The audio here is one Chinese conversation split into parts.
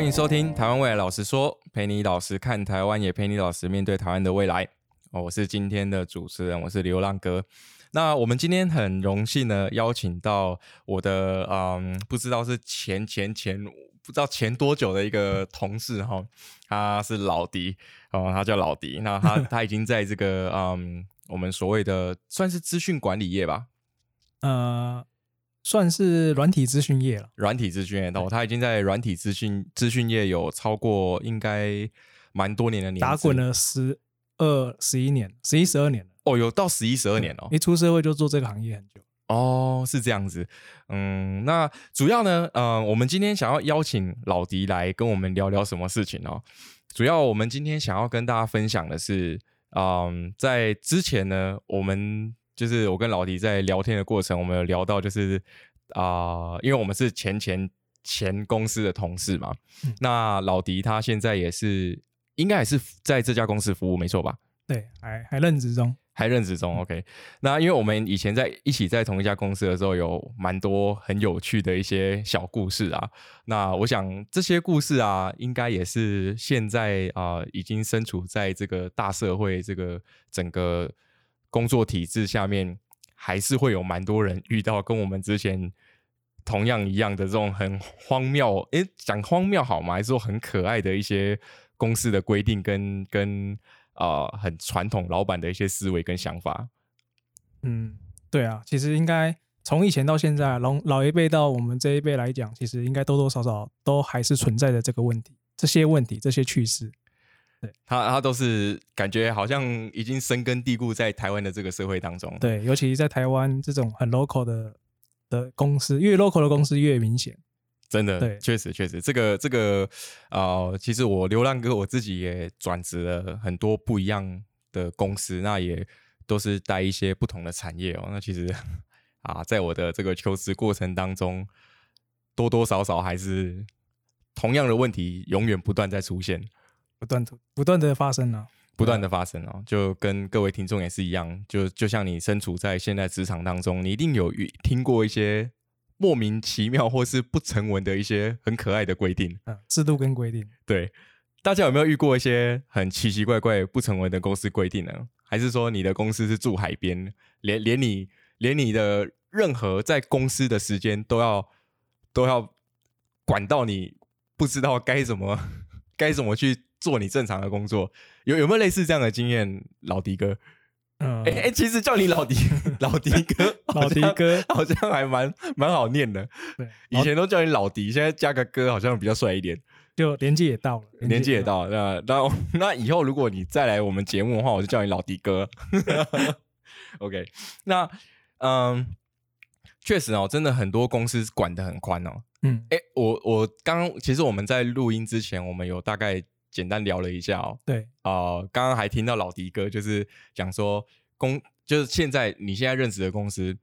欢迎收听《台湾未来老实说》，陪你老实看台湾，也陪你老实面对台湾的未来。哦，我是今天的主持人，我是流浪哥。那我们今天很荣幸呢，邀请到我的嗯，不知道是前前前不知道前多久的一个同事哈，他是老迪哦，他叫老迪。那他 他已经在这个嗯，我们所谓的算是资讯管理业吧，呃，算是软体资讯业了。软体资讯业哦，他已经在软体资讯资讯业有超过应该蛮多年的年资，打滚了十二、十一年，十一、十二年了。哦，有到十一、十二年哦。一出社会就做这个行业很久。哦，是这样子。嗯，那主要呢，呃，我们今天想要邀请老迪来跟我们聊聊什么事情哦？主要我们今天想要跟大家分享的是，嗯，在之前呢，我们就是我跟老迪在聊天的过程，我们有聊到就是啊、因为我们是前前前公司的同事嘛，那老迪他现在也是应该也是在这家公司服务，没错吧？对，还还任职中。还任职中，OK。那因为我们以前在一起在同一家公司的时候，有蛮多很有趣的一些小故事啊。那我想这些故事啊，应该也是现在啊、已经身处在这个大社会这个整个工作体制下面，还是会有蛮多人遇到跟我们之前同样一样的这种很荒谬，诶，讲荒谬好吗？还是说很可爱的一些公司的规定跟跟啊、很传统老板的一些思维跟想法。嗯，对啊，其实应该从以前到现在，老老一辈到我们这一辈来讲，其实应该多多少少都还是存在着这个问题，这些问题，这些趣事。他他都是感觉好像已经深根蒂固在台湾的这个社会当中。对，尤其在台湾这种很 local 的的公司，越 local 的公司越明显。真的，对确实确实，这个这个呃，其实我流浪哥我自己也转职了很多不一样的公司，那也都是带一些不同的产业哦。那其实啊，在我的这个求职过程当中，多多少少还是同样的问题永远不断在出现。不断的不断的发生啊。不断的发生哦，就跟各位听众也是一样，就就像你身处在现在职场当中，你一定有遇听过一些莫名其妙或是不成文的一些很可爱的规定。嗯，制度跟规定。对，大家有没有遇过一些很奇奇怪怪、不成文的公司规定呢？还是说你的公司是住海边，连连你连你的任何在公司的时间都要都要管到你不知道该怎么 该怎么去做你正常的工作？有有没有类似这样的经验，老迪哥？嗯，哎、哎、其实叫你老迪 老迪哥，老迪哥好像还蛮蛮好念的。对，以前都叫你老迪，现在加个哥好像比较帅一点。就年纪也到了，年纪也到了，那那那以后如果你再来我们节目的话，我就叫你老迪哥。OK，那嗯，确实哦，真的很多公司管得很宽哦。嗯，哎，我我刚刚其实我们在录音之前，我们有大概简单聊了一下哦。对，啊、刚刚还听到老迪哥就是讲说公，就是现在你现在任职的公司，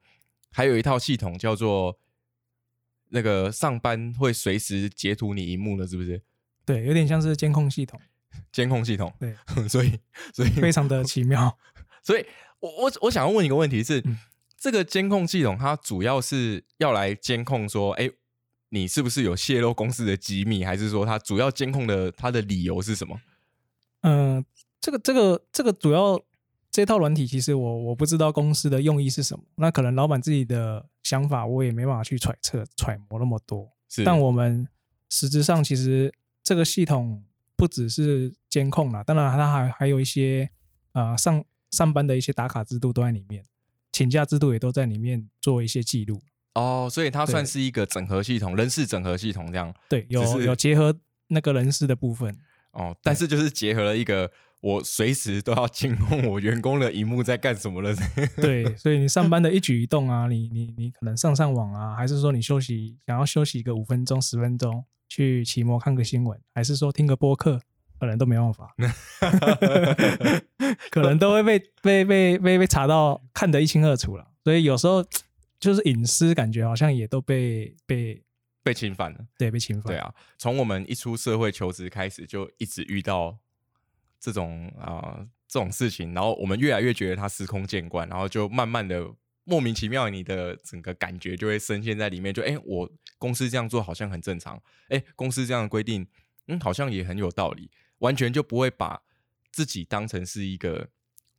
还有一套系统叫做那个上班会随时截图你荧幕的，是不是？对，有点像是监控系统，监控系统。对，所以所以非常的奇妙。所以我我我想要问一个问题是，嗯这个监控系统它主要是要来监控说，哎，你是不是有泄露公司的机密，还是说他主要监控的他的理由是什么？嗯、这个这个这个主要这套软体，其实我我不知道公司的用意是什么，那可能老板自己的想法，我也没办法去揣测揣摩那么多。是，但我们实质上其实这个系统不只是监控啦，当然它还还有一些呃上上班的一些打卡制度都在里面，请假制度也都在里面做一些记录。哦，所以它算是一个整合系统，人事整合系统这样。对，有有结合那个人事的部分。哦，但是就是结合了一个我随时都要监控我员工的荧幕在干什么了。对，所以你上班的一举一动啊，你你你可能上上网啊，还是说你休息想要休息个五分钟十分钟去骑摩看个新闻，还是说听个播客，可能都没办法，可能都会被被被被被查到看得一清二楚了。所以有时候就是隐私感觉好像也都被被被侵犯了。对被侵犯。对啊，从我们一出社会求职开始，就一直遇到这种啊、这种事情，然后我们越来越觉得它司空见惯，然后就慢慢的莫名其妙，你的整个感觉就会深陷在里面。就哎，诶我公司这样做好像很正常，哎，公司这样的规定嗯，好像也很有道理，完全就不会把自己当成是一个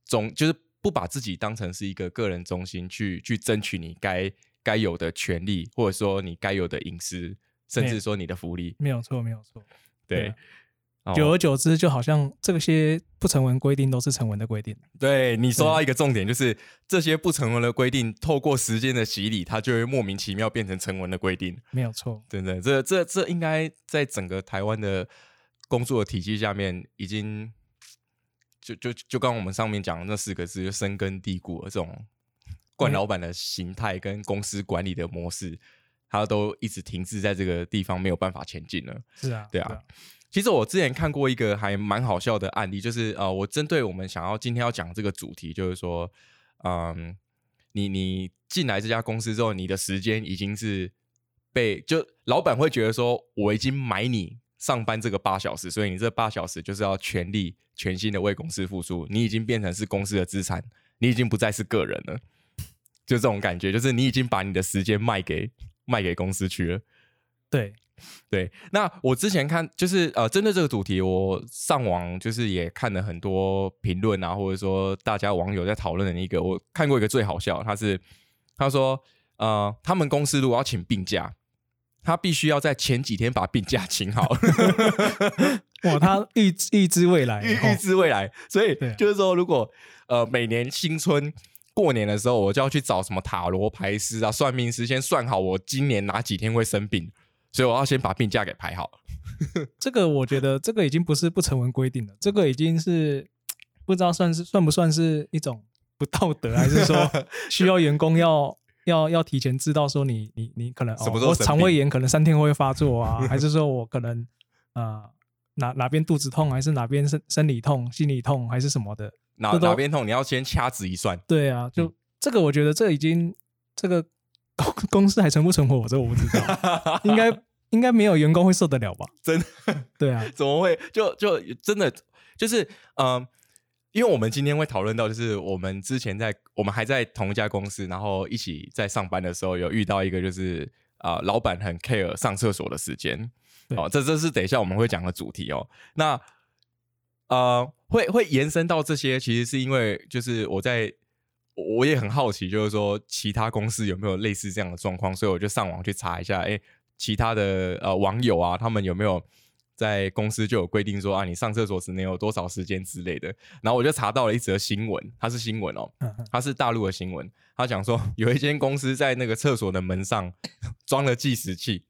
总，就是不把自己当成是一个个人中心去去争取你该该有的权利，或者说你该有的隐私，甚至说你的福利。没有错，没有错。对，久而久之，就好像这些不成文规定都是成文的规定。对你说到一个重点，就是这些不成文的规定，透过时间的洗礼，它就会莫名其妙变成成文的规定。没有错，真的，这这这应该在整个台湾的工作体系下面，已经就就就刚我们上面讲的那四个字，就深根蒂固的这种惯老板的形态跟公司管理的模式，它都一直停滞在这个地方，没有办法前进了。是啊，对啊。其实我之前看过一个还蛮好笑的案例，就是呃，我针对我们想要今天要讲这个主题，就是说，嗯，你你进来这家公司之后，你的时间已经是被就老板会觉得说，我已经买你上班这个八小时，所以你这八小时就是要全力全心的为公司付出，你已经变成是公司的资产，你已经不再是个人了，就这种感觉，就是你已经把你的时间卖给卖给公司去了，对。对，那我之前看就是呃，针对这个主题，我上网就是也看了很多评论啊，或者说大家网友在讨论的一个，我看过一个最好笑，他是他说呃，他们公司如果要请病假，他必须要在前几天把病假请好。哇，他预预知未来，预预知未来，所以就是说，如果呃每年新春过年的时候，我就要去找什么塔罗牌师啊、算命师，先算好我今年哪几天会生病。所以我要先把病假给排好。这个我觉得这个已经不是不成文规定了，这个已经是不知道算是算不算是一种不道德，还是说 需要员工要要要提前知道说你你你可能什么时候肠胃炎可能三天会发作啊，还是 说我可能啊哪哪边肚子痛，还是哪边生生理痛、心理痛，还是什么的？哪哪边痛你要先掐指一算。对啊，就这个我觉得这已经这个。公公司还存不存活？我这我不知道，应该应该没有员工会受得了吧？真的？对啊，怎么会？就就真的就是嗯，因为我们今天会讨论到，就是我们之前在我们还在同一家公司，然后一起在上班的时候，有遇到一个就是啊，老板很 care 上厕所的时间。哦，这这是等一下我们会讲的主题哦。那呃，会会延伸到这些，其实是因为就是我在。我也很好奇，就是说其他公司有没有类似这样的状况，所以我就上网去查一下，哎，其他的呃网友啊，他们有没有在公司就有规定说啊，你上厕所只能有多少时间之类的。然后我就查到了一则新闻，它是新闻哦，它是大陆的新闻，他讲说 有一间公司在那个厕所的门上装了计时器，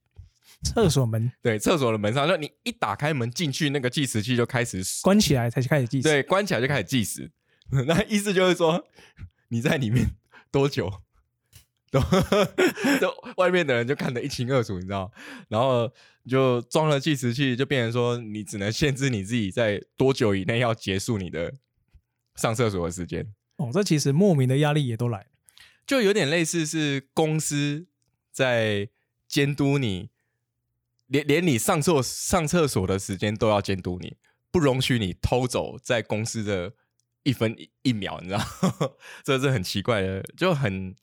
厕所门 对，厕所的门上，就你一打开门进去，那个计时器就开始关起来才开始计时，对，关起来就开始计时，那意思就是说。你在里面多久？都都外面的人就看得一清二楚，你知道？然后就装了计时器，就变成说你只能限制你自己在多久以内要结束你的上厕所的时间。哦，这其实莫名的压力也都来，就有点类似是公司在监督你，连连你上厕上厕所的时间都要监督你，不容许你偷走在公司的。一分一秒，你知道，这是很奇怪的，就很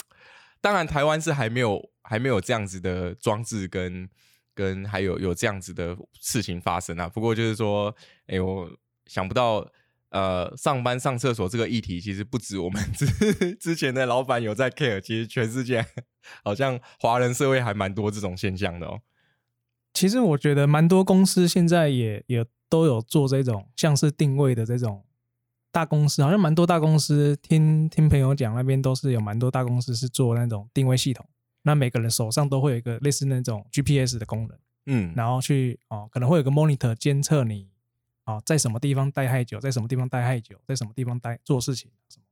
当然，台湾是还没有还没有这样子的装置跟跟还有有这样子的事情发生啊。不过就是说，哎，我想不到，呃，上班上厕所这个议题，其实不止我们 之之前的老板有在 care，其实全世界 好像华人社会还蛮多这种现象的哦。其实我觉得蛮多公司现在也也都有做这种像是定位的这种。大公司好像蛮多大公司，听听朋友讲，那边都是有蛮多大公司是做那种定位系统。那每个人手上都会有一个类似那种 GPS 的功能，嗯，然后去哦，可能会有个 monitor 监测你哦，在什么地方待太久，在什么地方待太久，在什么地方待做事情什么。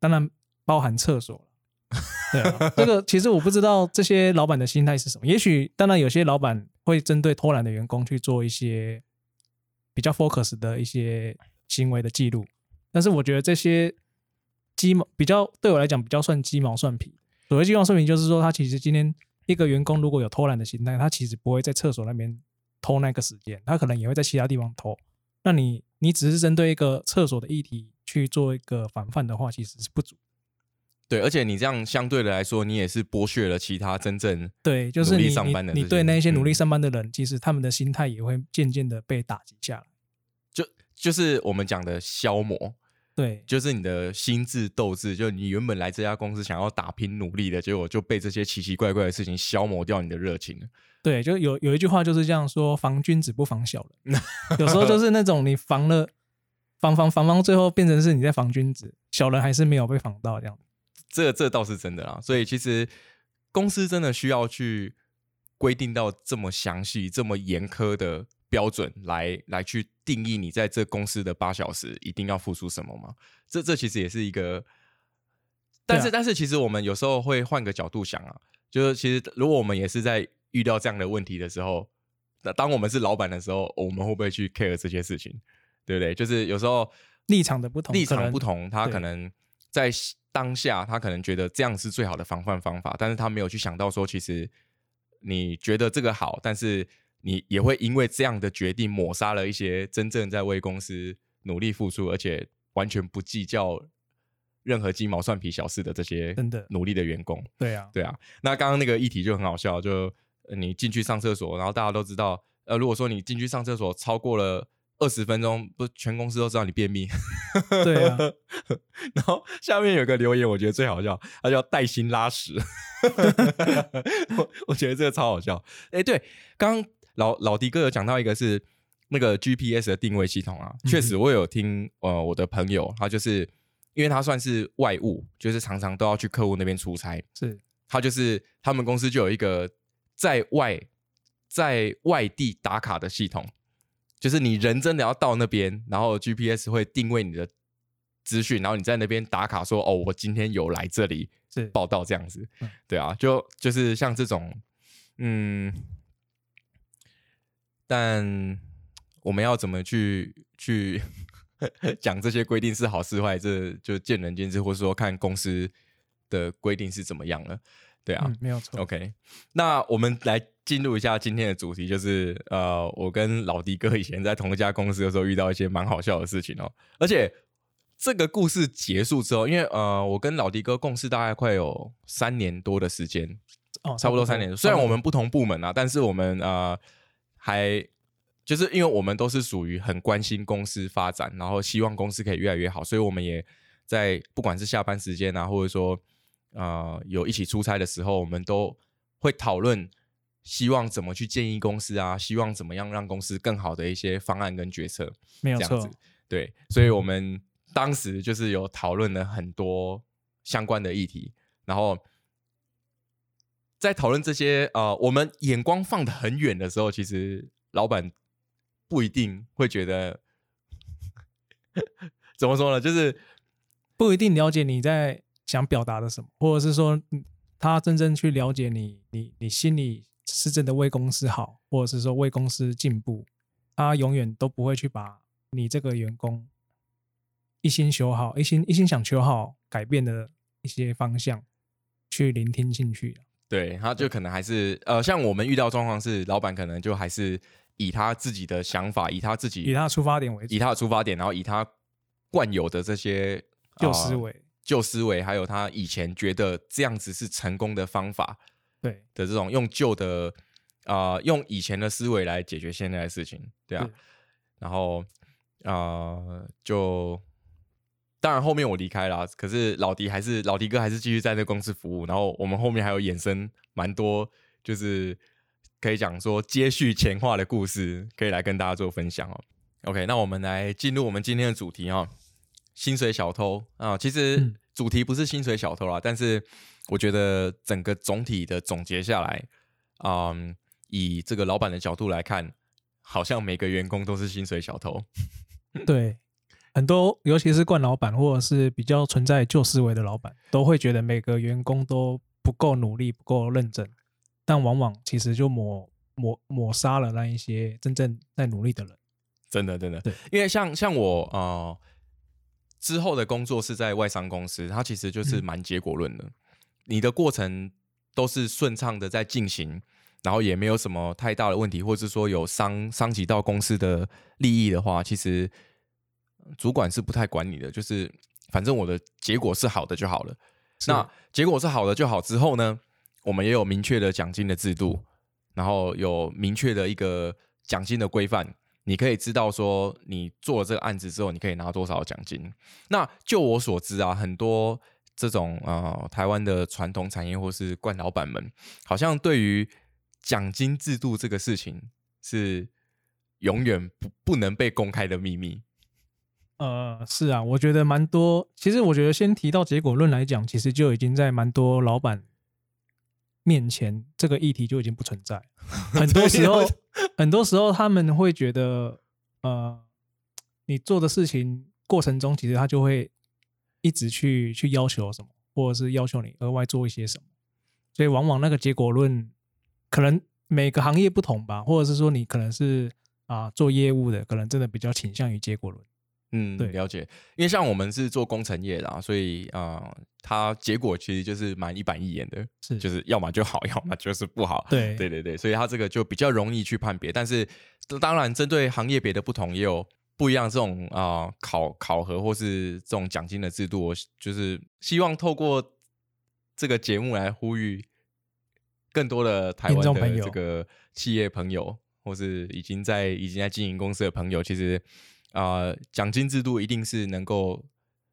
当然包含厕所了。对啊，这个其实我不知道这些老板的心态是什么。也许当然有些老板会针对偷懒的员工去做一些比较 focus 的一些行为的记录。但是我觉得这些鸡毛比较对我来讲比较算鸡毛蒜皮。所谓鸡毛蒜皮，就是说他其实今天一个员工如果有偷懒的心态，他其实不会在厕所那边偷那个时间，他可能也会在其他地方偷。那你你只是针对一个厕所的议题去做一个防范的话，其实是不足。对，而且你这样相对的来说，你也是剥削了其他真正对，就是努力你上班的这些你你对那些努力嗯上班的人，其实他们的心态也会渐渐的被打击下来。就就是我们讲的消磨，对，就是你的心智斗志，就你原本来这家公司想要打拼努力的，结果就被这些奇奇怪怪的事情消磨掉你的热情了。对，就有有一句话就是这样说：防君子不防小人。有时候就是那种你防了，防防防防，最后变成是你在防君子，小人还是没有被防到这样。这这倒是真的啦。所以其实公司真的需要去规定到这么详细、这么严苛的标准来来去定义你在这公司的八小时一定要付出什么吗？这这其实也是一个，但是、啊但是其实我们有时候会换个角度想啊，就是其实如果我们也是在遇到这样的问题的时候，那当我们是老板的时候，我们会不会去 care 这些事情？对不对？就是有时候立场的不同立场不同，他可能在当下，他可能觉得这样是最好的防范方法，但是他没有去想到说，其实你觉得这个好，但是你也会因为这样的决定抹杀了一些真正在为公司努力付出，而且完全不计较任何鸡毛蒜皮小事的这些真的努力的员工。对啊，对啊，那刚刚那个议题就很好笑，就呃你进去上厕所，然后大家都知道，呃，如果说你进去上厕所超过了二十分钟，不，全公司都知道你便秘。对啊，然后下面有个留言，我觉得最好笑，他叫带薪拉屎，我我觉得这个超好笑。哎，对，刚刚老老迪哥有讲到一个是那个 GPS 的定位系统啊，确实我有听呃我的朋友，他就是因为他算是外务，就是常常都要去客户那边出差，是。他就是他们公司就有一个在外在外地打卡的系统，就是你人真的要到那边，然后 GPS 会定位你的资讯，然后你在那边打卡说哦，我今天有来这里是。报道这样子。嗯，对啊，就就是像这种，嗯，但我们要怎么去去 讲这些规定是好是坏，这就见仁见智，或者说看公司的规定是怎么样了。对啊、嗯，没有错。o k 那我们来进入一下今天的主题，就是呃，我跟老迪哥以前在同一家公司的时候遇到一些蛮好笑的事情哦，而且这个故事结束之后，因为呃，我跟老迪哥共事大概快有三年多的时间，哦，差不多三年。虽然我们不同部门啊，但是我们呃还就是因为我们都是属于很关心公司发展，然后希望公司可以越来越好，所以我们也在不管是下班时间啊，或者说呃有一起出差的时候，我们都会讨论希望怎么去建议公司啊，希望怎么样让公司更好的一些方案跟决策。没有错这样子，。对，所以我们当时就是有讨论了很多相关的议题，然后在讨论这些呃，我们眼光放得很远的时候，其实老板不一定会觉得 怎么说呢，就是不一定了解你在想表达的什么，或者是说他真正去了解你，你你心里是真的为公司好，或者是说为公司进步，他永远都不会去把你这个员工一心修好、一心一心想求好改变的一些方向去聆听进去。对，他就可能还是呃，像我们遇到状况是，老板可能就还是以他自己的想法，以他自己以他的出发点为主以他的出发点，然后以他惯有的这些旧呃思维，旧思维，还有他以前觉得这样子是成功的方法对。的这种用旧的啊、呃用以前的思维来解决现在的事情，对啊是。然后啊、呃就当然后面我离开了，可是老迪还是老迪哥还是继续在那公司服务。然后我们后面还有衍生蛮多，就是可以讲说接续前话的故事，可以来跟大家做分享哦。OK，那我们来进入我们今天的主题哦。薪水小偷啊，其实主题不是薪水小偷啦，但是我觉得整个总体的总结下来，嗯，以这个老板的角度来看，好像每个员工都是薪水小偷。对，很多尤其是惯老板或者是比较存在旧思维的老板，都会觉得每个员工都不够努力、不够认真，但往往其实就抹抹抹杀了那一些真正在努力的人。真的，真的对，因为像像我呃之后的工作是在外商公司，它其实就是嗯。蛮结果论的，你的过程都是顺畅的在进行，然后也没有什么太大的问题，或者是说有伤伤及到公司的利益的话，其实主管是不太管你的，就是反正我的结果是好的就好了。那结果是好的就好。之后呢，我们也有明确的奖金的制度，然后有明确的一个奖金的规范，你可以知道说你做了这个案子之后，你可以拿多少奖金。那就我所知啊，很多这种呃台湾的传统产业或是惯老板们，好像对于奖金制度这个事情是永远不不能被公开的秘密。呃，是啊，我觉得蛮多。其实我觉得先提到结果论来讲，其实就已经在蛮多老板面前，这个议题就已经不存在。很多时候，很多时候他们会觉得，呃，你做的事情过程中，其实他就会一直去去要求什么，或者是要求你额外做一些什么。所以往往那个结果论，可能每个行业不同吧，或者是说你可能是啊做业务的，可能真的比较倾向于结果论。嗯，对了解。因为像我们是做工程业的，啊，所以啊，它结果其实就是蛮一板一眼的，是就是 要么就好，要么就是不好。对对对对，所以它这个就比较容易去判别。但是当然，针对行业别的不同，也有不一样这种啊考考核或是这种奖金的制度。我就是希望透过这个节目来呼吁更多的台湾的这个企业朋友，或是已经在已经在经营公司的朋友，其实啊、奖金制度一定是能够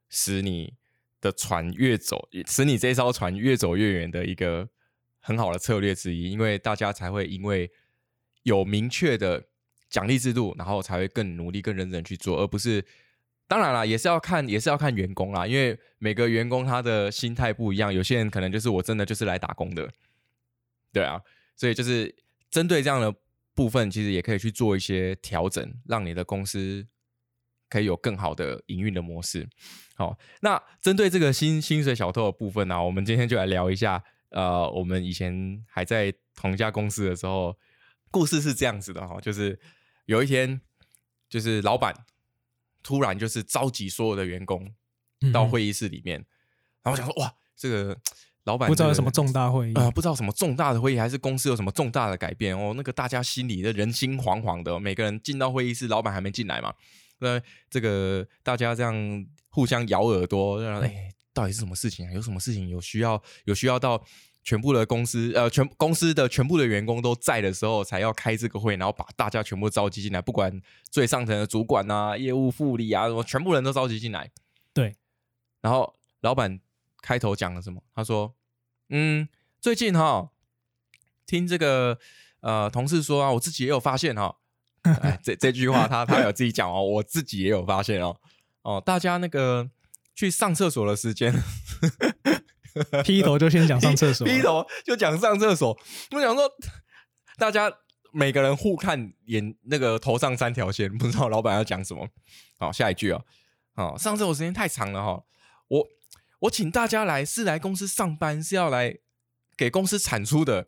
使你的船越走，使你这艘船越走越远的一个很好的策略之一，因为大家才会因为有明确的奖励制度，然后才会更努力、更认真去做，而不是。当然啦，也是要看，也是要看员工啦，因为每个员工他的心态不一样，有些人可能就是我真的就是来打工的，对啊，所以就是针对这样的部分，其实也可以去做一些调整，让你的公司可以有更好的营运的模式。好，那针对这个薪薪水小偷的部分呢、我们今天就来聊一下，呃，我们以前还在同一家公司的时候，故事是这样子的哈，就是有一天，就是老板突然就是召集所有的员工到嗯会议室里面，然后我想说，哇，这个老板不知道有什么重大会议啊、不知道什么重大的会议，还是公司有什么重大的改变哦。那个大家心里的人心惶惶的，每个人进到会议室，老板还没进来嘛。那这个大家这样互相咬耳朵，让哎，到底是什么事情啊？有什么事情有需要有需要到全部的公司呃全公司的全部的员工都在的时候，才要开这个会，然后把大家全部召集进来，不管最上层的主管啊、业务副理啊什么，全部人都召集进来。对，然后老板开头讲了什么？他说：“嗯，最近哈，听这个呃同事说啊，我自己也有发现哈，哎，这这句话他他有自己讲哦，我自己也有发现哦，哦，大家那个去上厕所的时间，劈头就先讲上厕所，劈头就讲上厕所，我想说，大家每个人互看眼那个头上三条线，不知道老板要讲什么。好，下一句哦，好，上厕所时间太长了哈，我我请大家来是来公司上班，是要来给公司产出的，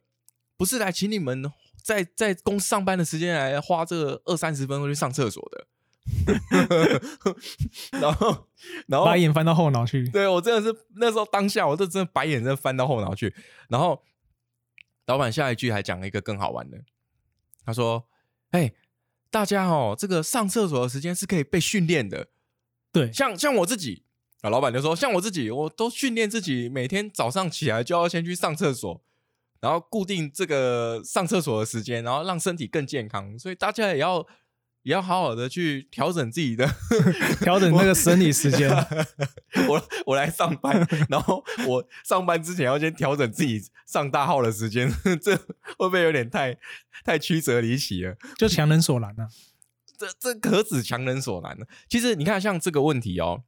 不是来请你们在在公司上班的时间来花这个二三十分钟去上厕所的。然后，然后把眼翻到后脑去。对我真的是那时候当下，我就真的白眼真的翻到后脑去。然后老板下一句还讲了一个更好玩的，他说：“哎、大家哦，这个上厕所的时间是可以被训练的。对，像像我自己啊，老板就说，像我自己，我都训练自己，每天早上起来就要先去上厕所，然后固定这个上厕所的时间，然后让身体更健康。所以大家也要也要好好的去调整自己的 调整那个生理时间。我我来上班，然后我上班之前要先调整自己上大号的时间，这会不会有点太太曲折离奇了？就强人所难啊。这这可指强人所难呢。其实你看，像这个问题哦，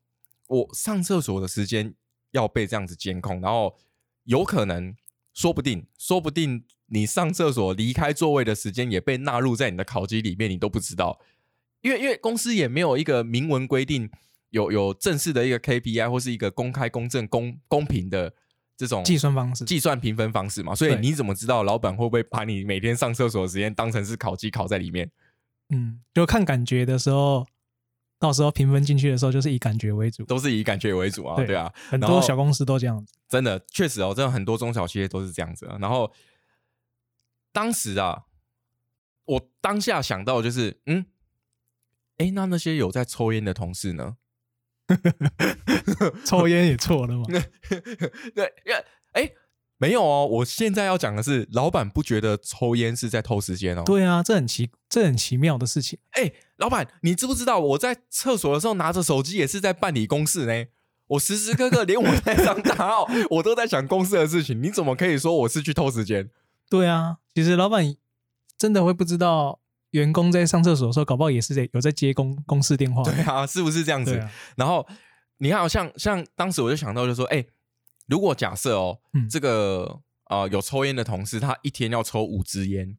我上厕所的时间要被这样子监控，然后有可能，说不定，说不定你上厕所离开座位的时间也被纳入在你的考绩里面，你都不知道。因为因为公司也没有一个明文规定，有有正式的一个 KPI 或是一个公开、公正、公公平的这种计算方式计算评分方式嘛，所以你怎么知道老板会不会把你每天上厕所的时间当成是考绩考在里面？嗯，就看感觉的时候，到时候评分进去的时候，就是以感觉为主。都是以感觉为主啊，对对啊，很多小公司都这样子。真的确实哦，真的很多中小企业都是这样子啊。然后当时啊，我当下想到就是，嗯，哎，那那些有在抽烟的同事呢？抽烟也错了嘛？对，哎，没有哦。我现在要讲的是，老板不觉得抽烟是在偷时间哦。对啊，这很奇，这很奇妙的事情。哎，老板，你知不知道我在厕所的时候拿着手机也是在办理公事呢？我时时刻刻连我在上大号，我都在想公司的事情。你怎么可以说我是去偷时间？对啊，其实老板真的会不知道。员工在上厕所的时候，搞不好也是在有在接公公司电话。对啊，是不是这样子？然后你看，像像当时我就想到，就说，哎，如果假设哦，这个呃有抽烟的同事，他一天要抽五支烟，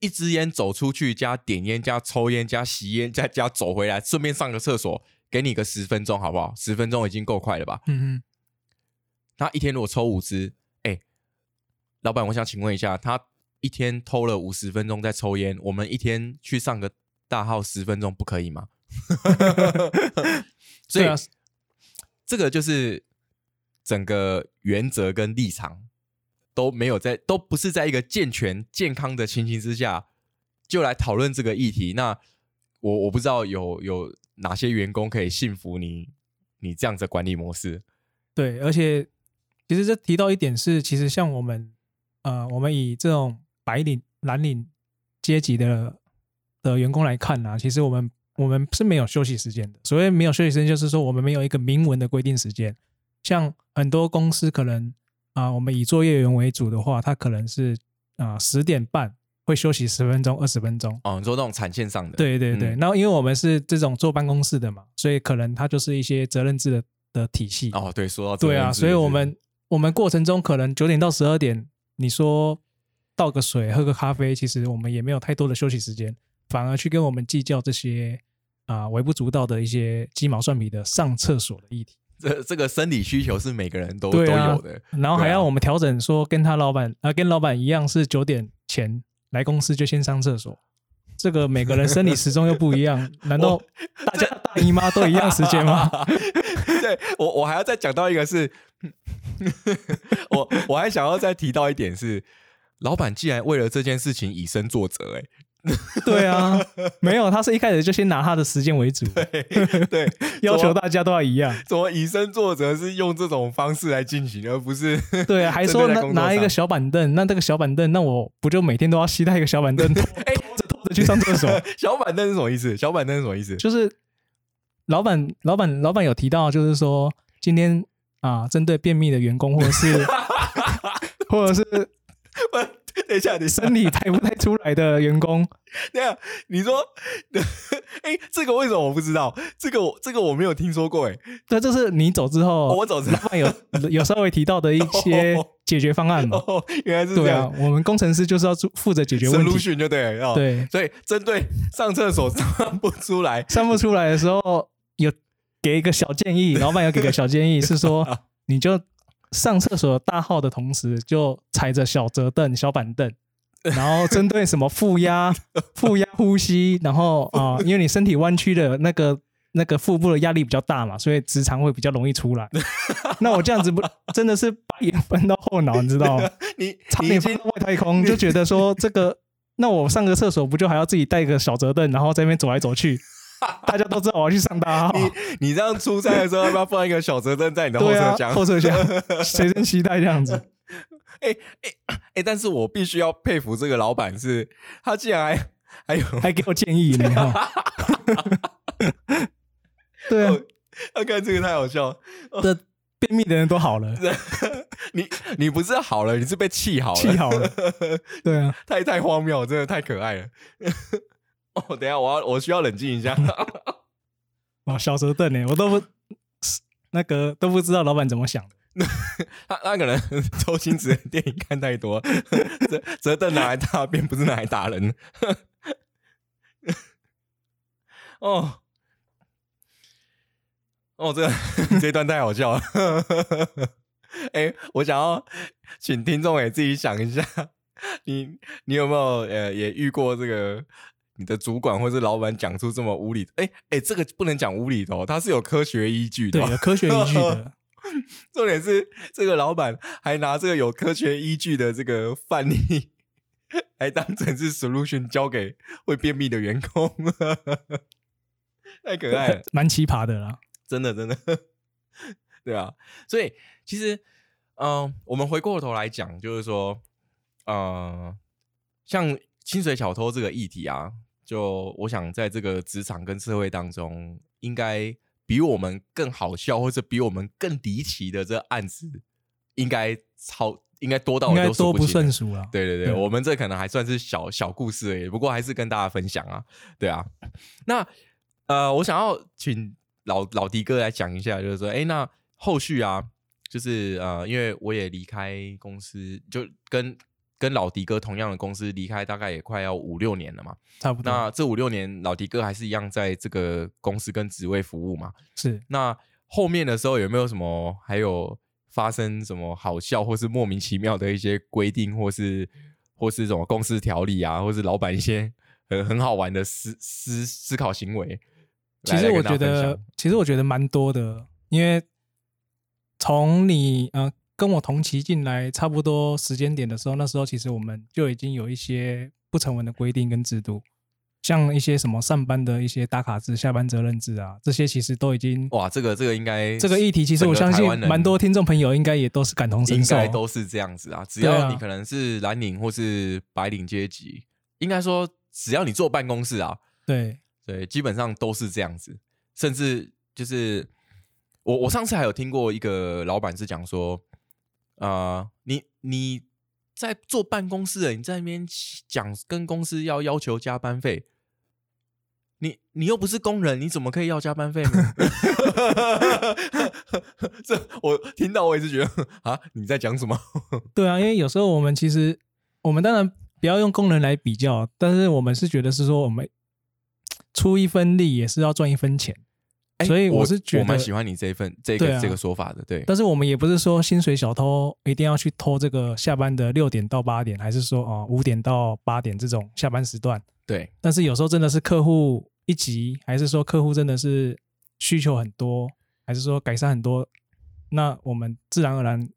一支烟走出去加点烟加抽烟加吸烟再加走回来，顺便上个厕所，给你个十分钟好不好？十分钟已经够快了吧？嗯嗯。他一天如果抽五支，哎，老板，我想请问一下他。一天偷了五十分钟在抽烟，我们一天去上个大号十分钟不可以吗？所以这个就是整个原则跟立场都没有在，都不是在一个健全健康的情形之下就来讨论这个议题。那我我不知道有有哪些员工可以信服你你这样子管理模式。对，而且其实这提到一点是，其实像我们呃，我们以这种。白领、蓝领阶级的的员工来看呢，其实我们我们是没有休息时间的。所谓没有休息时间，就是说我们没有一个明文的规定时间。像很多公司可能啊，我们以作业员为主的话，他可能是啊十点半会休息十分钟、二十分钟。哦，你说那种产线上的？对对对。那因为我们是这种坐办公室的嘛，所以可能它就是一些责任制的的体系。哦，对，说到对啊，所以我们我们过程中可能九点到十二点，你说。倒个水，喝个咖啡，其实我们也没有太多的休息时间，反而去跟我们计较这些啊微不足道的一些鸡毛蒜皮的上厕所的议题。这这个生理需求是每个人都都有的，然后还要我们调整说跟他老板啊跟老板一样是九点前来公司就先上厕所，这个每个人生理时钟又不一样，难道大家大姨妈都一样时间吗？对我我还要再讲到一个是，我我还想要再提到一点是。老板既然为了这件事情以身作则，哎，对啊，没有，他是一开始就先拿他的时间为主，对对，要求大家都要一样。怎么以身作则是用这种方式来进行，而不是 对啊？还说拿拿一个小板凳，那这个小板凳，那我不就每天都要携带一个小板凳，哎，拖着拖着去上厕所？小板凳是什么意思？小板凳是什么意思？就是老板老板老板有提到，就是说今天啊，针对便秘的员工，或者是或者是。不，等一下，你身体抬不抬出来的员工？对啊，你说，哎，这个为什么我不知道？这个我这个我没有听说过，哎，对，这是你走之后，我走之后有有稍微提到的一些解决方案嘛？原来是这样，我们工程师就是要负责解决问题，就对，对，所以针对上厕所上不出来，上不出来的时候，有给一个小建议，老板有给个小建议，是说你就。上厕所大号的同时，就踩着小折凳、小板凳，然后针对什么负压、负压呼吸，然后啊，因为你身体弯曲的那个那个腹部的压力比较大嘛，所以直肠会比较容易出来。那我这样子不真的是把眼翻到后脑，你知道吗？你差点翻到外太空，就觉得说这个，那我上个厕所不就还要自己带个小折凳，然后在那边走来走去？大家都知道我要去上大号。你你这样出差的时候，要不要放一个小折凳在你的后车厢？后车厢 随身携带这样子。哎哎哎！但是我必须要佩服这个老板，是他竟然还还有还给我建议呢。对啊，他看这个太好笑。这便秘的人都好了，你你不是好了，你是被气好了，气好了。对啊，太太荒谬，真的太可爱了。哦，等下，我要我需要冷静一下。哇，小折凳呢？我都不那个都不知道老板怎么想的。他那可能周星驰的电影看太多，折折凳拿来大便，不是拿来打人。哦哦，这这段太好笑了。哎，我想要请听众也自己想一下，你你有没有呃也遇过这个？你的主管或是老板讲出这么无理，哎哎，这个不能讲无理的哦，他是有科学依据的，对，有科学依据的。重点是这个老板还拿这个有科学依据的这个范例来当成是 solution 交给会便秘的员工，太可爱了，蛮奇葩的啦。真的真的，对啊，所以其实，嗯、我们回过头来讲，就是说，呃，像清水小偷这个议题啊，就我想在这个职场跟社会当中，应该比我们更好笑，或者比我们更离奇的这案子，应该超应该多到应该多不不胜数了。对对对，对我们这可能还算是小小故事而已，不过还是跟大家分享啊，对啊。那呃，我想要请老老迪哥来讲一下，就是说，哎，那后续啊，就是呃，因为我也离开公司，就跟跟老迪哥同样的公司离开，大概也快要五六年了嘛。差不多。那这五六年，老迪哥还是一样在这个公司跟职位服务嘛。是那后面的时候有没有什么还有发生什么好笑或是莫名其妙的一些规定，或是或是什么公司条例啊，或是老板一些很很好玩的思思思考行为？其实我觉得，其实我觉得蛮多的，因为从你呃跟我同期进来差不多时间点的时候，那时候其实我们就已经有一些不成文的规定跟制度，像一些什么上班的一些打卡制、下班责任制啊，这些其实都已经哇，这个这个应该这个议题，其实我相信蛮多听众朋友应该也都是感同身受。应，该都是这样子啊。只要你可能是蓝领或是白领阶级，应该说只要你坐办公室啊，对。对，基本上都是这样子，甚至就是我我上次还有听过一个老板是讲说，呃，你你在坐办公室，你在那边讲跟公司要要求加班费，你你又不是工人，你怎么可以要加班费呢？这我听到我也是觉得啊，你在讲什么？对啊，因为有时候我们其实我们当然不要用工人来比较，但是我们是觉得是说我们出一分力也是要赚一分钱。哎所以我我是觉得我蛮喜欢你这一份这个、啊这个说法的，对，但是我们也不是说薪水小偷一定要去偷这个下班的六点到八点，还是说啊五点到八点这种下班时段。对，但是有时候真的是客户一急，还是说客户真的是需求很多，还是说改善很多，那我们自然而然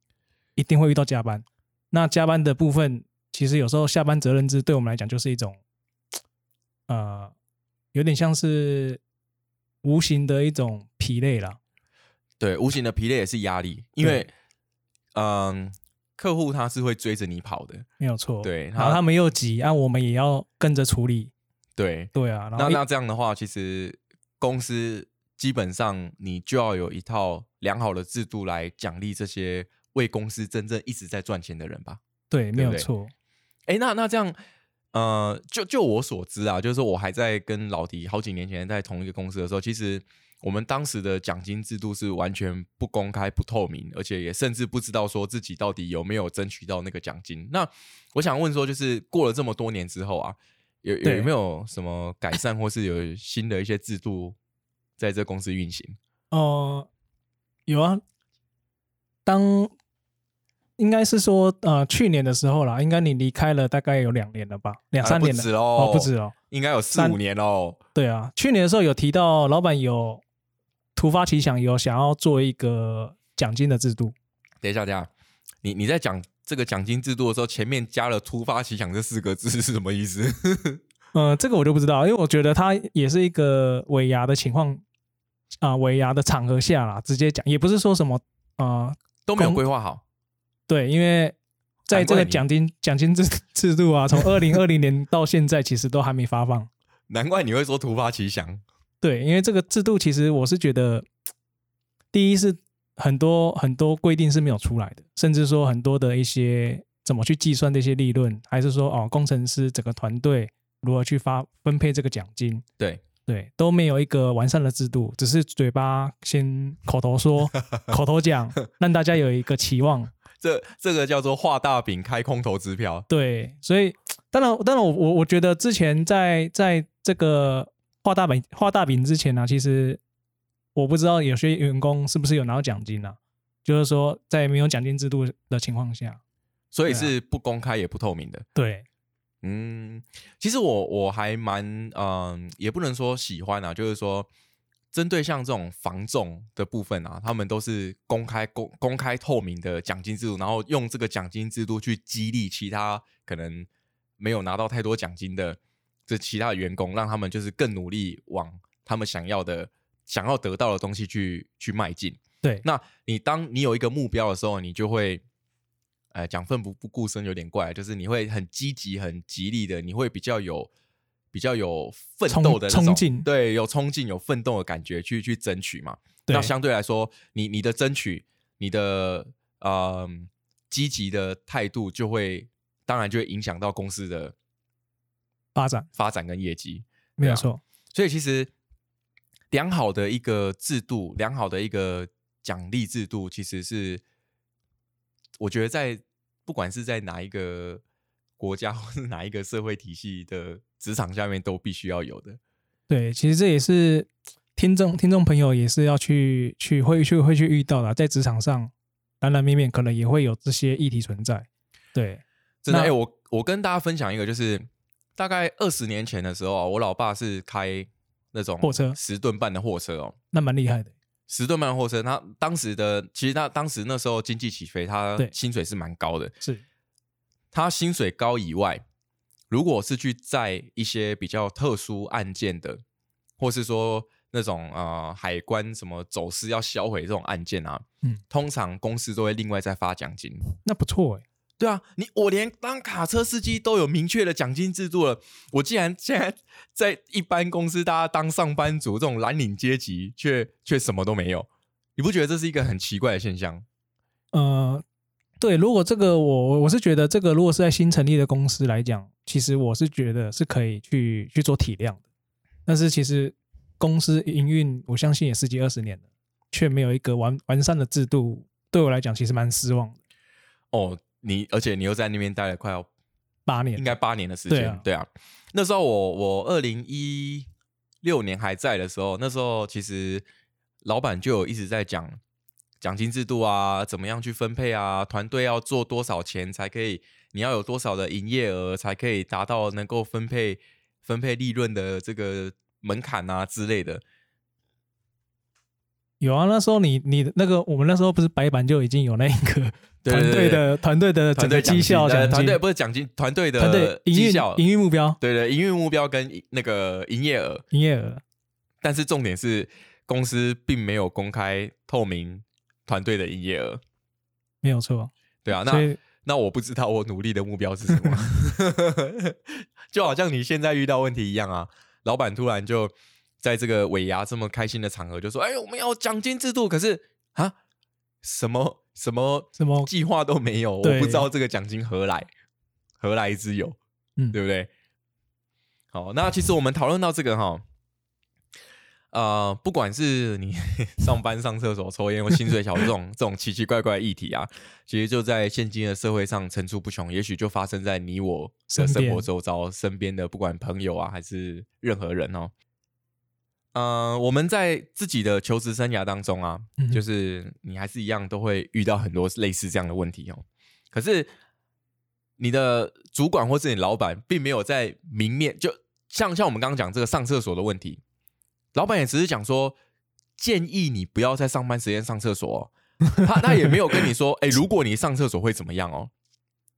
一定会遇到加班。那加班的部分，其实有时候下班责任制对我们来讲就是一种，呃，有点像是无形的一种疲累了。对，无形的疲累也是压力，因为嗯，客户他是会追着你跑的，没有错，对然后他们又急，啊，我们也要跟着处理，对。对啊，然那那这样的话，其实公司基本上你就要有一套良好的制度来奖励这些为公司真正一直在赚钱的人吧。对，没有错，哎，那那这样，呃，就就我所知啊，就是我还在跟老迪好几年前在同一个公司的时候，其实我们当时的奖金制度是完全不公开、不透明，而且也甚至不知道说自己到底有没有争取到那个奖金。那我想问说，就是过了这么多年之后啊，有有有没有什么改善，或是有新的一些制度在这公司运行？哦、有啊，当应该是说呃去年的时候啦，应该你离开了大概有两年了吧，两啊三年了，不止，哦，不止哦，应该有四五年哦。对啊，去年的时候有提到老板有突发奇想，有想要做一个奖金的制度，等一下，等一下，你你在讲这个奖金制度的时候，前面加了“突发奇想”这四个字是什么意思？呃，这个我就不知道，因为我觉得它也是一个尾牙的情况啊，尾牙的场合下啦，直接讲，也不是说什么呃都没有规划好。对，因为在这个奖金奖金制 制度啊，从二零二零年到现在，其实都还没发放。难怪你会说突发奇想。对，因为这个制度其实我是觉得，第一是很多很多规定是没有出来的，甚至说很多的一些怎么去计算这些利润，还是说哦，工程师整个团队如何去发分配这个奖金，对，对，都没有一个完善的制度，只是嘴巴先口头说、口头讲，让大家有一个期望。这这个叫做画大饼开空头支票。对，所以 当然，当然我，我我觉得之前在在这个画大饼画大饼之前呢、其实我不知道有些员工是不是有拿到奖金啊？就是说，在没有奖金制度的情况下，所以是不公开也不透明的。对嗯，其实我我还蛮嗯、也不能说喜欢啊，就是说针对像这种防重的部分啊，他们都是公开公公开透明的奖金制度，然后用这个奖金制度去激励其他可能没有拿到太多奖金的这其他的员工，让他们就是更努力往他们想要的想要得到的东西去去迈进。对，那你当你有一个目标的时候，你就会，呃，讲奋不不顾身有点怪，就是你会很积极、很极力的，你会比较有比较有奋斗的冲劲对，有冲劲、有奋斗的感觉去去争取嘛。对那相对来说，你你的争取，你的呃积极的态度，就会当然就会影响到公司的发展发展跟业绩。没有错。所以其实良好的一个制度，良好的一个奖励制度，其实是我觉得在不管是在哪一个国家 或是哪一个社会体系的职场下面，都必须要有的。对，其实这也是听众听众朋友也是要去去会去会去遇到的，在职场上难难免免可能也会有这些议题存在。对，真的，那哎、我我跟大家分享一个，就是大概二十年前的时候啊，我老爸是开那种货车十吨半的货车哦，那蛮厉害的。十吨半的货车，他当时的其实他当时那时候经济起飞，他薪水是蛮高的。是，他薪水高以外，如果是去在一些比较特殊案件的，或是说那种呃海关什么走私要销毁这种案件啊，嗯，通常公司都会另外再发奖金。那不错哎。对啊，你我连当卡车司机都有明确的奖金制度了，我既然现在在一般公司，大家当上班族这种蓝领阶级，却却什么都没有，你不觉得这是一个很奇怪的现象？呃，对，如果这个我我是觉得这个如果是在新成立的公司来讲，其实我是觉得是可以去去做体谅的。但是其实公司营运，我相信也十几二十年了，却没有一个完完善的制度，对我来讲其实蛮失望的。哦，你而且你又在那边待了快要八年应该八年的时间，对啊那时候我我二零一六年还在的时候，那时候其实老板就有一直在讲奖金制度啊，怎么样去分配啊，团队要做多少钱才可以，你要有多少的营业额才可以达到能够分配分配利润的这个门槛啊之类的。有啊，那时候你你的那个我们那时候不是白板就已经有那个 对团队的团队的整个团队绩效奖金，呃团队不是奖金，团队的团队的营运营运目标。对对，营运目标跟那个营业额，营业额，但是重点是公司并没有公开透明团队的营业额。没有错。对啊，那那我不知道我努力的目标是什么，就好像你现在遇到问题一样啊，老板突然就在这个尾牙这么开心的场合就说：“哎，我们要奖金制度。”可是啊，什么什么什么计划都没有，我不知道这个奖金何来，何来之有，嗯对不对？好，那其实我们讨论到这个哈，呃，不管是你 上班、上厕所、抽烟或薪水小这种 这种奇奇怪怪的议题啊，其实就在现今的社会上层出不穷，也许就发生在你我的生活周遭、身边的不管朋友啊还是任何人哦。呃，我们在自己的求职生涯当中啊，嗯就是你还是一样都会遇到很多类似这样的问题哦。可是你的主管或是你老板，并没有在明面，就像像我们刚刚讲这个上厕所的问题，老板也只是讲说建议你不要在上班时间上厕所、哦，他他也没有跟你说，哎、如果你上厕所会怎么样哦。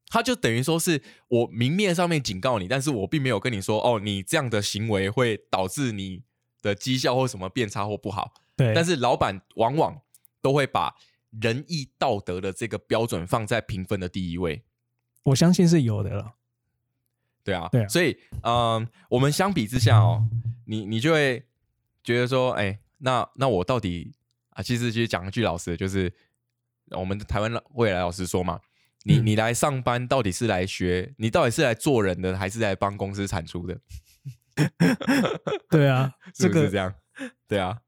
他就等于说是我明面上面警告你，但是我并没有跟你说，哦，你这样的行为会导致你的绩效或什么变差或不好。对，但是老板往往都会把仁义道德的这个标准放在评分的第一位。我相信是有的了。对啊，对啊所以嗯，我们相比之下哦，你你就会觉得说，哎，那那我到底啊，其实其实讲一句老实的，就是我们台湾未来老师说嘛，你嗯你来上班到底是来学，你到底是来做人的，还是来帮公司产出的？对啊，是这个不是这样？对啊。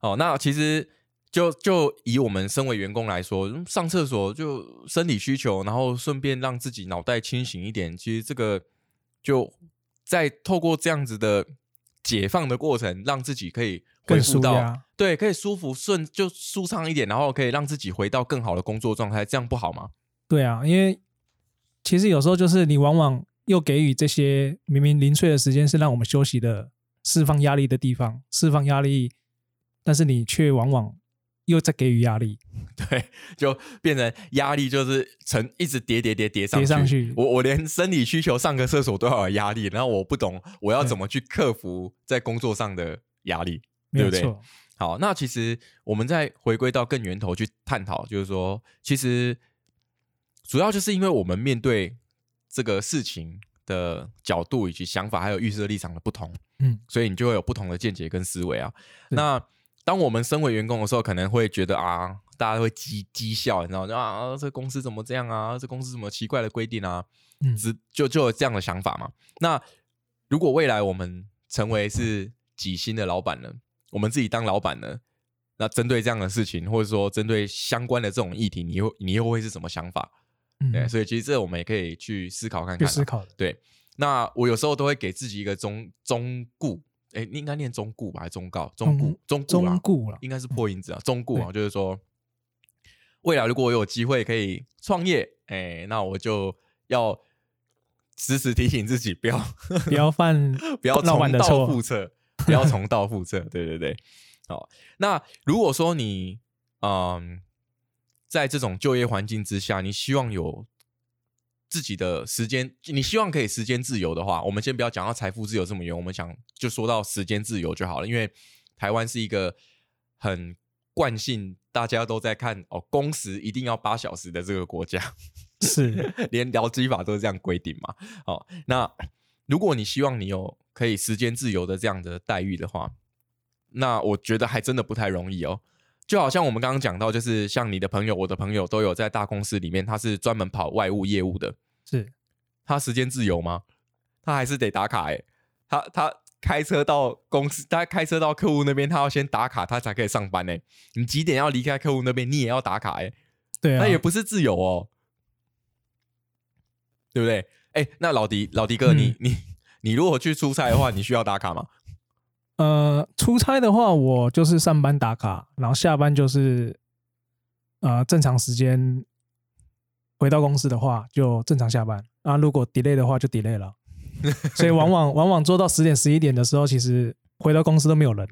哦，那其实就就以我们身为员工来说，嗯上厕所就生理需求，然后顺便让自己脑袋清醒一点。其实这个就在透过这样子的解放的过程，让自己可以恢更复到。对，可以舒服顺就舒畅一点，然后可以让自己回到更好的工作状态，这样不好吗？对啊，因为其实有时候就是你往往又给予这些明明零碎的时间是让我们休息的、释放压力的地方，释放压力，但是你却往往又在给予压力。对，就变成压力就是成一直叠叠叠叠上去我我连生理需求上个厕所都要有压力，然后我不懂我要怎么去克服在工作上的压力。对不对？好，那其实我们再回归到更源头去探讨，就是说，其实主要就是因为我们面对这个事情的角度以及想法，还有预设立场的不同，嗯，所以你就会有不同的见解跟思维啊。那当我们身为员工的时候，可能会觉得啊，大家会讥讥笑，你知道吗？啊，这公司怎么这样啊？这公司什么奇怪的规定啊？嗯只就就有这样的想法嘛。那如果未来我们成为是几星的老板呢？我们自己当老板呢？那针对这样的事情，或者说针对相关的这种议题，你又你又会是什么想法？对，嗯，所以其实这我们也可以去思考看看啊。去思考，对，那我有时候都会给自己一个忠忠固，哎，应该念中固吧，还是忠告？中固，忠固啦中固了，应该是破音字啊，忠固啊，就是说，未来如果我有机会可以创业，哎，那我就要时时提醒自己，不要不要犯不要老重蹈覆辙，不要重蹈覆辙。对对对，好。那如果说你嗯，在这种就业环境之下，你希望有自己的时间，你希望可以时间自由的话，我们先不要讲到财富自由这么远，我们想就说到时间自由就好了。因为台湾是一个很惯性，大家都在看哦，工时一定要八小时的这个国家。是，连劳基法都是这样规定嘛。哦，那如果你希望你有可以时间自由的这样的待遇的话，那我觉得还真的不太容易哦。就好像我们刚刚讲到，就是像你的朋友、我的朋友都有在大公司里面，他是专门跑外务业务的，是，他时间自由吗？他还是得打卡哎、他他开车到公司，他开车到客户那边，他要先打卡，他才可以上班哎、你几点要离开客户那边，你也要打卡哎、对啊，那也不是自由哦，对不对？哎，那老迪，老迪哥，嗯。你你你如果去出差的话，你需要打卡吗？呃，出差的话，我就是上班打卡，然后下班就是呃正常时间回到公司的话，就正常下班啊。如果 delay 的话，就 delay 了。所以往往往往做到十点十一点的时候，其实回到公司都没有人。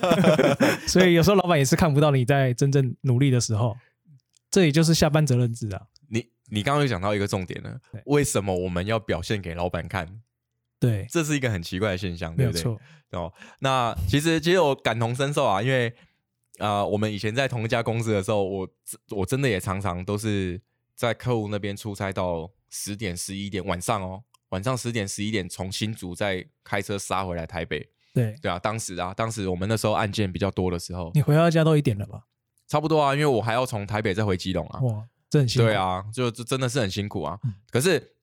所以有时候老板也是看不到你在真正努力的时候，这也就是下班责任制啊。你你刚刚有讲到一个重点了，为什么我们要表现给老板看？对，这是一个很奇怪的现象，对不对？哦，那其实其实我感同身受啊，因为啊、呃我们以前在同一家公司的时候，我我真的也常常都是在客户那边出差到十点十一点晚上哦，晚上十点十一点从新竹再开车杀回来台北。对对啊，当时啊，当时我们那时候案件比较多的时候，你回到家都一点了吧？差不多啊，因为我还要从台北再回基隆啊。哇，这很辛苦。对啊，就这真的是很辛苦啊。嗯可是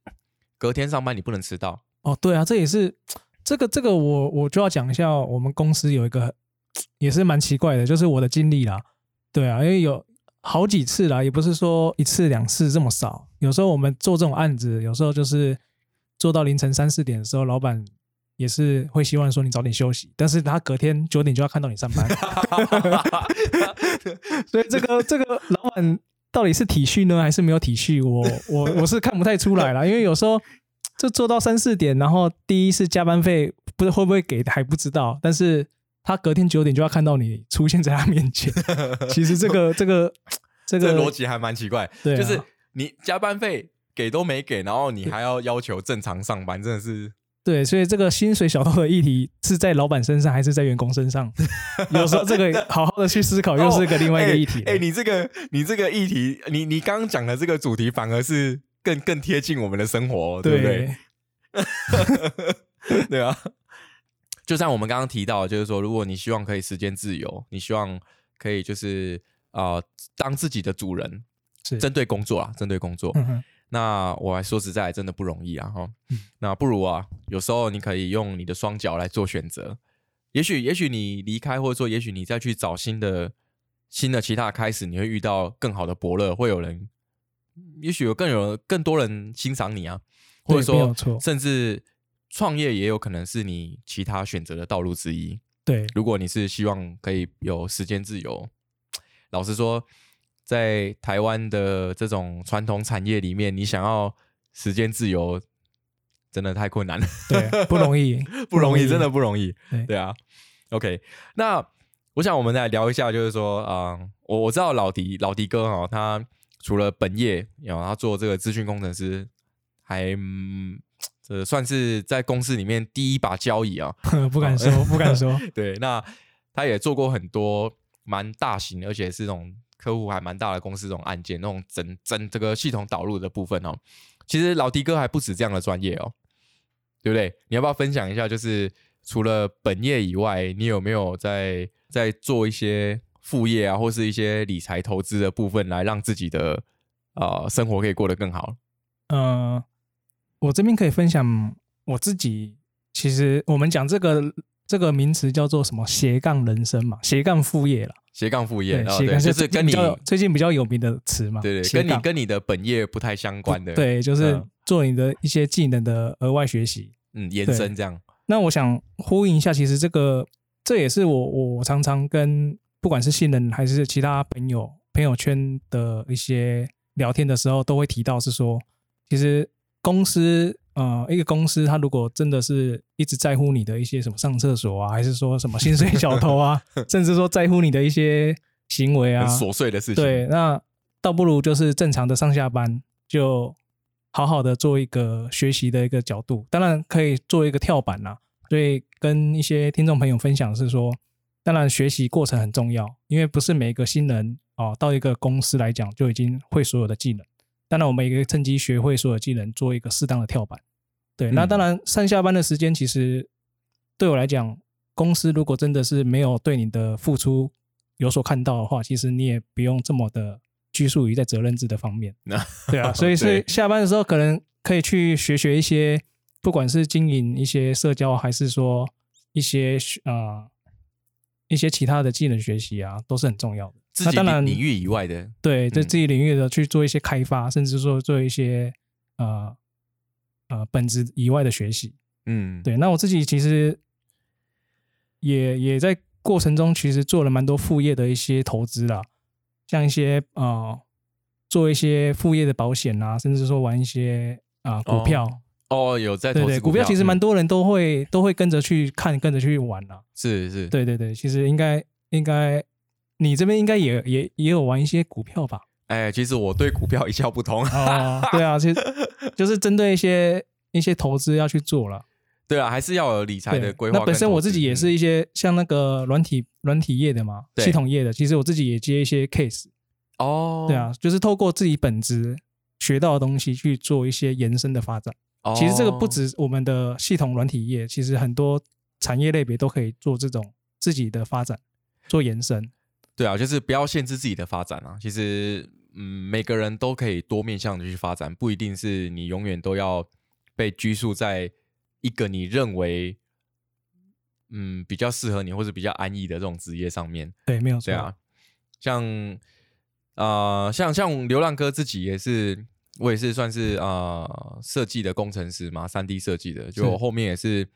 隔天上班你不能迟到，哦，对啊，这也是这个这个我我就要讲一下，我们公司有一个 也是蛮奇怪的，就是我的经历啦。对啊，因为有好几次啦，也不是说一次两次这么少，有时候我们做这种案子，有时候就是做到凌晨三四点的时候，老板也是会希望说你早点休息，但是他隔天九点就要看到你上班，所以这个这个老板到底是体恤呢，还是没有体恤？我我我是看不太出来啦，因为有时候就做到三四点，然后第一是加班费不是会不会给还不知道，但是他隔天九点就要看到你出现在他面前，其实这个 这个这个这逻辑还蛮奇怪。对啊就是你加班费给都没给，然后你还要要求正常上班，真的是对，所以这个薪水小偷的议题是在老板身上还是在员工身上？有时候这个好好的去思考，又是个另外一个议题了。哎、你这个你这个议题，你你刚刚讲的这个主题，反而是更更贴近我们的生活哦、对不对？对啊，就像我们刚刚提到，就是说，如果你希望可以时间自由，你希望可以就是啊、呃当自己的主人，是。针对工作啊，针对工作，嗯那我还说实在，真的不容易啊哈嗯。那不如啊，有时候你可以用你的双脚来做选择。也许，也许你离开，或者说，也许你再去找新的、新的其他的开始，你会遇到更好的伯乐，会有人，也许有更有更多人欣赏你啊，或者说，甚至创业也有可能是你其他选择的道路之一。对，如果你是希望可以有时间自由，老实说，在台湾的这种传统产业里面，你想要时间自由，真的太困难了，对，不容易，不容易，真的不容易。对对啊，OK，那我想我们来聊一下，就是说，啊、我我知道老迪老迪哥哈、他除了本业，然后他做这个资讯工程师，还嗯，这算是在公司里面第一把交椅啊。不敢说，不敢说。对，那他也做过很多蛮大型，而且是那种客户还蛮大的公司这种案件，那种整整这个系统导入的部分哦。其实老迪哥还不止这样的专业哦，对不对？你要不要分享一下？就是除了本业以外，你有没有在在做一些副业啊，或是一些理财投资的部分，来让自己的呃生活可以过得更好？呃，我这边可以分享我自己。其实我们讲这个这个名词叫做什么斜杠人生嘛，斜杠副业了。斜杠副业，斜杠就是跟你最近比较有名的词嘛。对对，跟你跟你的本业不太相关的。对，就是做你的一些技能的额外学习，嗯，延伸这样。那我想呼应一下，其实这个这也是我我常常跟不管是新人还是其他朋友朋友圈的一些聊天的时候，都会提到是说，其实公司。呃，一个公司，他如果真的是一直在乎你的一些什么上厕所啊，还是说什么薪水小偷啊，甚至说在乎你的一些行为啊，琐碎的事情，对，那倒不如就是正常的上下班，就好好的做一个学习的一个角度，当然可以做一个跳板啦。所以跟一些听众朋友分享是说，当然学习过程很重要，因为不是每一个新人哦，到一个公司来讲就已经会所有的技能，当然我们也可以趁机学会所有技能，做一个适当的跳板。对，那当然上下班的时间，其实对我来讲，公司如果真的是没有对你的付出有所看到的话，其实你也不用这么的拘束于在责任制的方面。对啊，所以是下班的时候，可能可以去学学一些，不管是经营一些社交，还是说一些啊一些其他的技能学习啊，都是很重要的。那当然领域以外的，对，在自己领域的去做一些开发，甚至说做一些呃。呃，本职以外的学习，嗯，对。那我自己其实也也在过程中，其实做了蛮多副业的一些投资啦，像一些呃，做一些副业的保险啊，甚至说玩一些啊股票。哦，有在投资股票，其实蛮多人都会都会跟着去看，跟着去玩啦。是是，对对对，其实应该应该，你这边应该也也也有玩一些股票吧？哎，其实我对股票一窍不通啊。对啊，其实就是针对一些一些投资要去做了。对啊，还是要有理财的规划。那本身我自己也是一些像那个软体软体业的嘛，系统业的。其实我自己也接一些 case。哦。对啊，就是透过自己本职学到的东西去做一些延伸的发展。哦。其实这个不止我们的系统软体业，其实很多产业类别都可以做这种自己的发展，做延伸。对啊，就是不要限制自己的发展啊。其实。嗯，每个人都可以多面向的去发展，不一定是你永远都要被拘束在一个你认为嗯比较适合你或者比较安逸的这种职业上面。对，没有错。啊，像啊，像像流浪哥自己也是，我也是算是啊设计的工程师嘛，三 D 设计的，就后面也是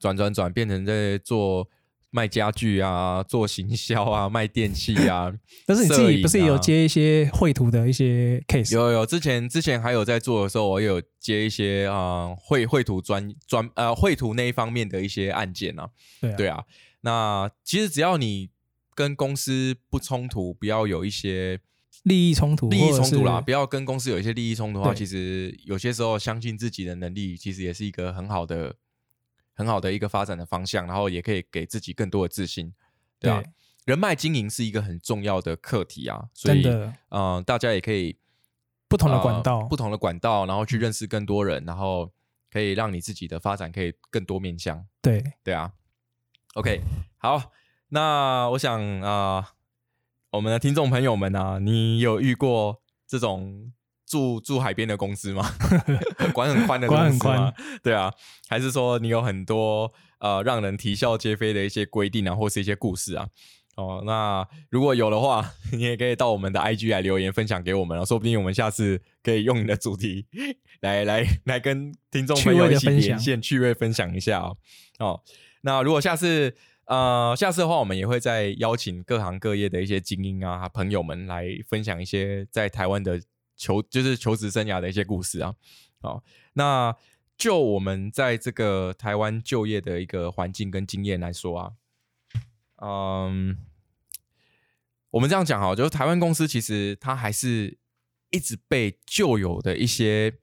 转转转变成在做。卖家具啊，做行销啊，卖电器啊。但是你自己不是有接一些绘图的一些 case？有有，之前之前还有在做的时候，我有接一些啊绘绘图专专呃绘图那一方面的一些案件啊。对对啊，那其实只要你跟公司不冲突，不要有一些利益冲突，利益冲突啦，不要跟公司有一些利益冲突的话，其实有些时候相信自己的能力，其实也是一个很好的。很好的一个发展的方向，然后也可以给自己更多的自信，对啊，人脉经营是一个很重要的课题啊，所以，嗯，大家也可以不同的管道，不同的管道，然后去认识更多人，然后可以让你自己的发展可以更多面向。对，对啊。OK，好，那我想啊，我们的听众朋友们啊，你有遇过这种？住住海边的公司吗？管很宽的公司吗？对啊，还是说你有很多呃让人啼笑皆非的一些规定啊，或是一些故事啊？哦，那如果有的话，你也可以到我们的 IG 来留言分享给我们，说不定我们下次可以用你的主题 来来来跟听众朋友一起连线趣味分享一下哦。哦，那如果下次呃下次的话，我们也会再邀请各行各业的一些精英啊朋友们来分享一些在台湾的。求就是求职生涯的一些故事啊，好，那就我们在这个台湾就业的一个环境跟经验来说啊，嗯，我们这样讲哈，就是台湾公司其实它还是一直被旧有的一些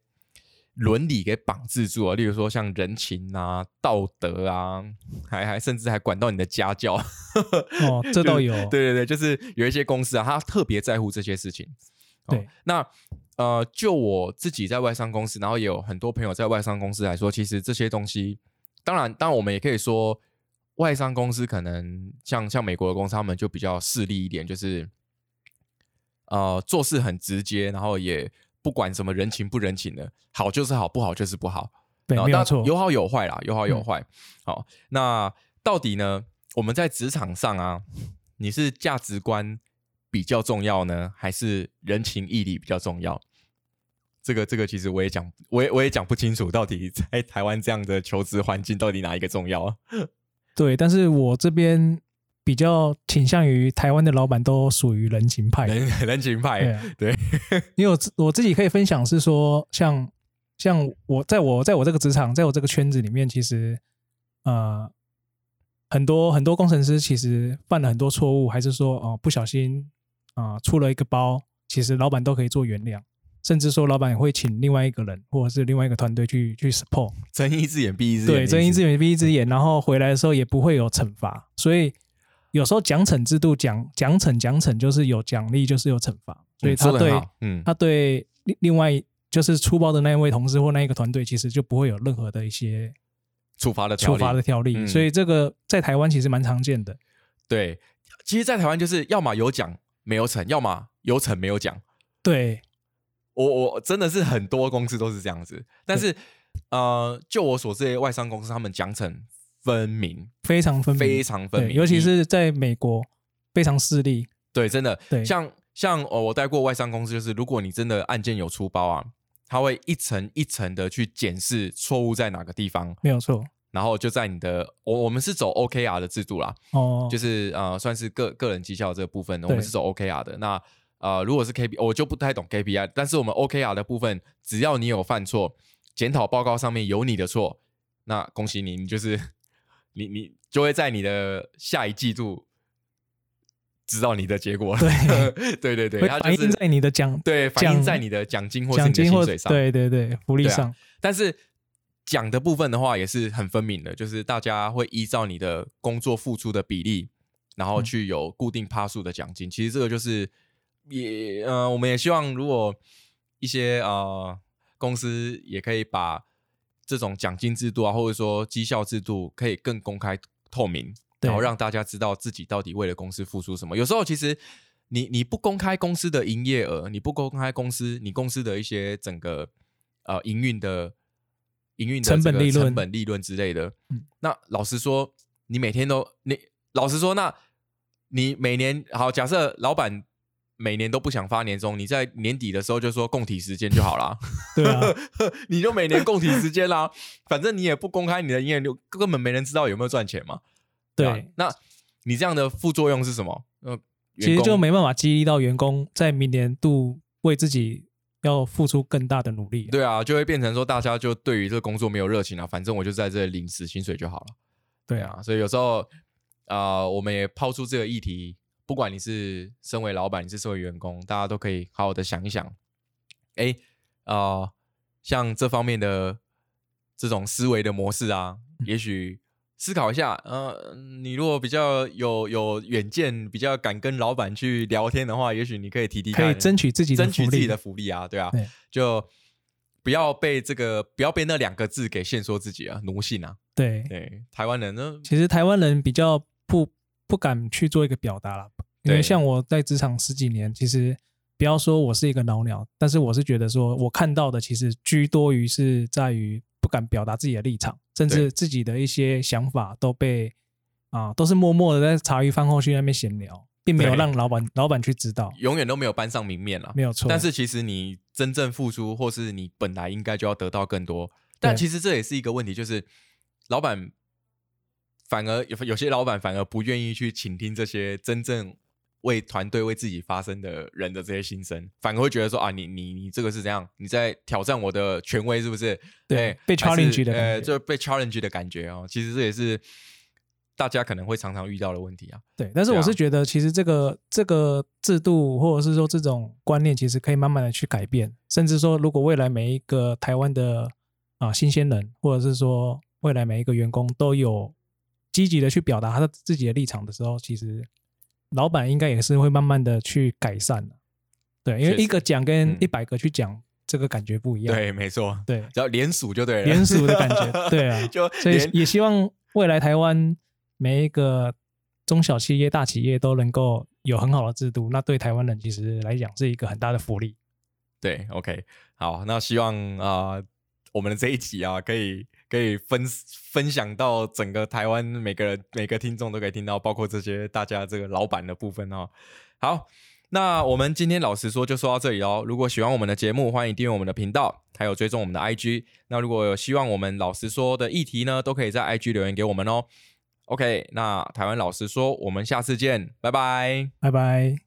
伦理给绑制住啊，例如说像人情啊、道德啊，还还甚至还管到你的家教。哦，这倒有。对对对，就是有一些公司啊，他特别在乎这些事情。对，那呃，就我自己在外商公司，然后也有很多朋友在外商公司来说，其实这些东西，当然，当然我们也可以说，外商公司可能像像美国的公司，他们就比较势利一点，就是呃做事很直接，然后也。不管什么人情不人情的，好就是好，不好就是不好。对，没有错，有好有坏啦，有好有坏。好，那到底呢？我们在职场上啊，你是价值观比较重要呢，还是人情义理比较重要？这个这个其实我也讲，我也我也讲不清楚，到底在台湾这样的求职环境，到底哪一个重要？对，但是我这边。比较倾向于台湾的老板都属于人情派，人人情派，对，因为我我自己可以分享是说，像像我在我在我这个职场，在我这个圈子里面，其实呃很多很多工程师其实犯了很多错误，还是说哦不小心啊出了一个包，其实老板都可以做原谅，甚至说老板也会请另外一个人或者是另外一个团队去去 support，睁一只眼闭一只眼，对，睁一只眼闭一只眼，然后回来的时候也不会有惩罚，所以。有时候奖惩制度奖奖惩奖惩就是有奖励就是有惩罚，所以他对嗯他对另另外就是出包的那一位同事或那一个团队其实就不会有任何的一些处罚的处罚的条例，所以这个在台湾其实蛮常见的。对，其实，在台湾就是要么有奖没有惩，要么有惩没有奖。对，我我真的是很多公司都是这样子，但是呃，就我所知，外商公司他们奖惩。分明，非常分明，非常分明，尤其是在美国非常势利。对，真的，对，像像哦，我带过外商公司，就是如果你真的案件有出包啊，他会一层一层的去检视错误在哪个地方，没有错。然后就在你的，我我们是走 OKR 的制度啦，哦，就是呃，算是个个人绩效这个部分，我们是走 OKR 的。那呃，如果是 KPI，我就不太懂 KPI，但是我们 OKR 的部分，只要你有犯错，检讨报告上面有你的错，那恭喜你，你就是。你你就会在你的下一季度知道你的结果，对 对对对，反映在你的奖对反映在你的奖金或是你的薪水上，对对对，福利上。但是奖的部分的话也是很分明的，就是大家会依照你的工作付出的比例，然后去有固定趴数的奖金。其实这个就是也呃，我们也希望如果一些呃公司也可以把。这种奖金制度啊，或者说绩效制度，可以更公开透明，然后让大家知道自己到底为了公司付出什么。有时候其实你你不公开公司的营业额，你不公开公司你公司的一些整个呃营运的营运的成本利润、成本利润之类的。那老实说，你每天都你老实说，那你每年好假设老板。每年都不想发年终，你在年底的时候就说供体时间就好了。对啊，你就每年供体时间啦，反正你也不公开你的营业就根本没人知道有没有赚钱嘛。对，那你这样的副作用是什么？呃，其实就没办法激励到员工在明年度为自己要付出更大的努力。对啊，就会变成说大家就对于这个工作没有热情了，反正我就在这里领死薪水就好了。对啊，所以有时候啊，我们也抛出这个议题。不管你是身为老板，你是身为员工，大家都可以好好的想一想，哎，啊，像这方面的这种思维的模式啊，也许思考一下，呃，你如果比较有有远见，比较敢跟老板去聊天的话，也许你可以提提，可以争取自己争取自己的福利啊，对啊，就不要被这个不要被那两个字给限缩自己啊，奴性啊，对。对，台湾人呢，其实台湾人比较不。不敢去做一个表达了，因为像我在职场十几年，其实不要说我是一个老鸟，但是我是觉得说，我看到的其实居多于是在于不敢表达自己的立场，甚至自己的一些想法都被啊，都是默默的在茶余饭后去那边闲聊，并没有让老板老板去知道，永远都没有搬上明面了，没有错。但是其实你真正付出，或是你本来应该就要得到更多，但其实这也是一个问题，就是老板。反而有有些老板反而不愿意去倾听这些真正为团队为自己发声的人的这些心声，反而会觉得说啊，你你你这个是怎样？你在挑战我的权威是不是？对，被 challenge 的，呃，就被 challenge 的感觉哦。其实这也是大家可能会常常遇到的问题啊。对，但是我是觉得，其实这个这个制度或者是说这种观念，其实可以慢慢的去改变，甚至说，如果未来每一个台湾的啊、新鲜人，或者是说未来每一个员工都有积极的去表达他自己的立场的时候，其实老板应该也是会慢慢的去改善的。对，因为一个讲跟嗯一百个去讲，这个感觉不一样。对，没错，对，只要联署就对了，联署的感觉 对啊就所以也希望未来台湾每一个中小企业、大企业都能够有很好的制度，那对台湾人其实来讲是一个很大的福利。对，OK，好，那希望啊、呃我们的这一集啊，可以可以分分享到整个台湾每个人每个听众都可以听到，包括这些大家这个老板的部分哦。好，那我们今天老实说就说到这里哦。如果喜欢我们的节目，欢迎订阅我们的频道，还有追踪我们的 IG。那如果有希望我们老实说的议题呢，都可以在 IG 留言给我们哦。OK，那台湾老实说，我们下次见，拜拜。拜拜。